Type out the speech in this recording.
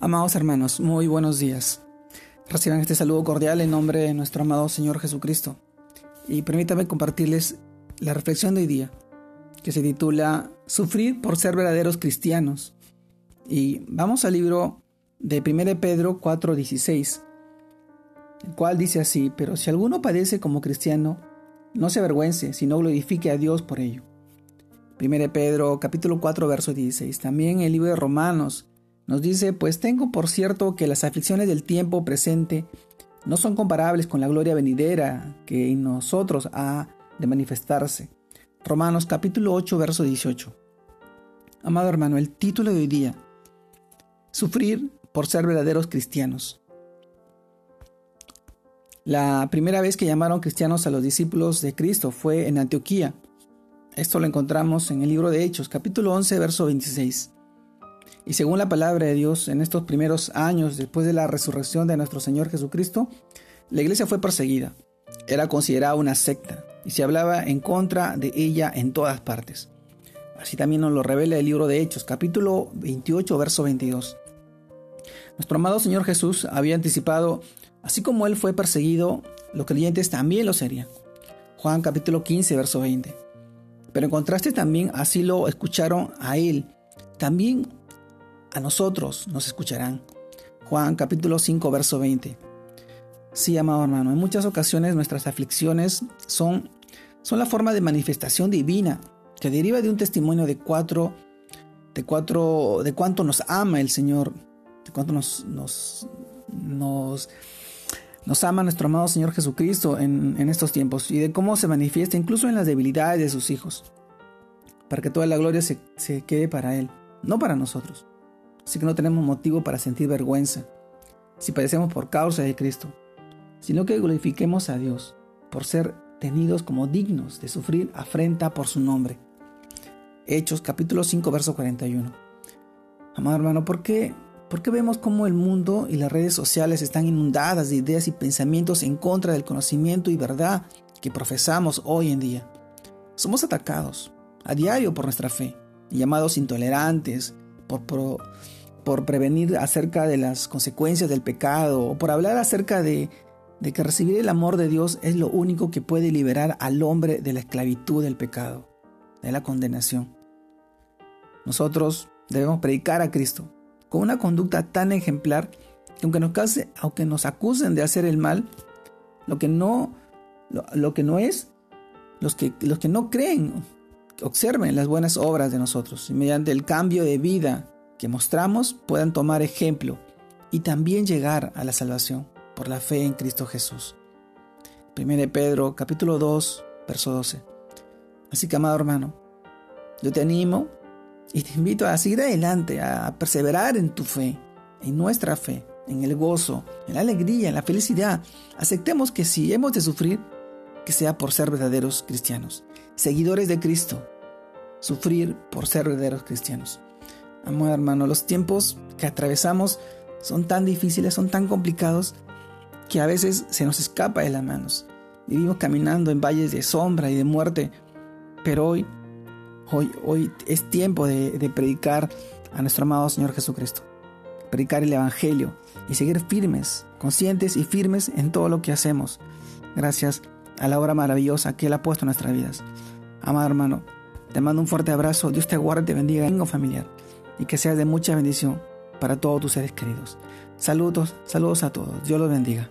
Amados hermanos, muy buenos días. Reciban este saludo cordial en nombre de nuestro amado Señor Jesucristo. Y permítanme compartirles la reflexión de hoy día, que se titula Sufrir por ser verdaderos cristianos. Y vamos al libro de 1 Pedro 4:16, el cual dice así, pero si alguno padece como cristiano, no se avergüence, sino glorifique a Dios por ello. 1 Pedro capítulo 4 verso 16. También el libro de Romanos nos dice, pues tengo por cierto que las aflicciones del tiempo presente no son comparables con la gloria venidera que en nosotros ha de manifestarse. Romanos capítulo 8, verso 18. Amado hermano, el título de hoy día, Sufrir por ser verdaderos cristianos. La primera vez que llamaron cristianos a los discípulos de Cristo fue en Antioquía. Esto lo encontramos en el libro de Hechos, capítulo 11, verso 26. Y según la palabra de Dios, en estos primeros años después de la resurrección de nuestro Señor Jesucristo, la iglesia fue perseguida. Era considerada una secta y se hablaba en contra de ella en todas partes. Así también nos lo revela el libro de Hechos, capítulo 28, verso 22. Nuestro amado Señor Jesús había anticipado, así como Él fue perseguido, los creyentes también lo serían. Juan capítulo 15, verso 20. Pero en contraste también así lo escucharon a Él. También a nosotros nos escucharán. Juan capítulo 5, verso 20. Sí, amado hermano, en muchas ocasiones nuestras aflicciones son, son la forma de manifestación divina que deriva de un testimonio de cuatro, de cuatro, de cuánto nos ama el Señor, de cuánto nos, nos, nos, nos ama nuestro amado Señor Jesucristo en, en estos tiempos y de cómo se manifiesta incluso en las debilidades de sus hijos, para que toda la gloria se, se quede para Él, no para nosotros. Así que no tenemos motivo para sentir vergüenza si padecemos por causa de Cristo, sino que glorifiquemos a Dios por ser tenidos como dignos de sufrir afrenta por su nombre. Hechos capítulo 5 verso 41. Amado hermano, ¿por qué, ¿por qué vemos cómo el mundo y las redes sociales están inundadas de ideas y pensamientos en contra del conocimiento y verdad que profesamos hoy en día? Somos atacados a diario por nuestra fe, llamados intolerantes, por, por, por prevenir acerca de las consecuencias del pecado o por hablar acerca de, que recibir el amor de Dios es lo único que puede liberar al hombre de la esclavitud del pecado, de la condenación. Nosotros debemos predicar a Cristo con una conducta tan ejemplar que aunque nos, case, aunque nos acusen de hacer el mal, lo que no, lo que no es, los que, los que no creen, observen las buenas obras de nosotros y mediante el cambio de vida que mostramos puedan tomar ejemplo y también llegar a la salvación por la fe en Cristo Jesús. 1 Pedro capítulo 2, verso 12. Así que, amado hermano, yo te animo y te invito a seguir adelante, a perseverar en tu fe, en nuestra fe, en el gozo, en la alegría, en la felicidad. Aceptemos que si hemos de sufrir, que sea por ser verdaderos cristianos, seguidores de Cristo, sufrir por ser verdaderos cristianos. Amor hermano, los tiempos que atravesamos son tan difíciles, son tan complicados, que a veces se nos escapa de las manos. Vivimos caminando en valles de sombra y de muerte, pero hoy, hoy, hoy es tiempo de, de predicar a nuestro amado Señor Jesucristo, predicar el Evangelio y seguir firmes, conscientes y firmes en todo lo que hacemos, gracias a la obra maravillosa que Él ha puesto en nuestras vidas. Amado hermano, te mando un fuerte abrazo, Dios te guarde y te bendiga en familiar y que seas de mucha bendición para todos tus seres queridos. Saludos, saludos a todos. Dios los bendiga.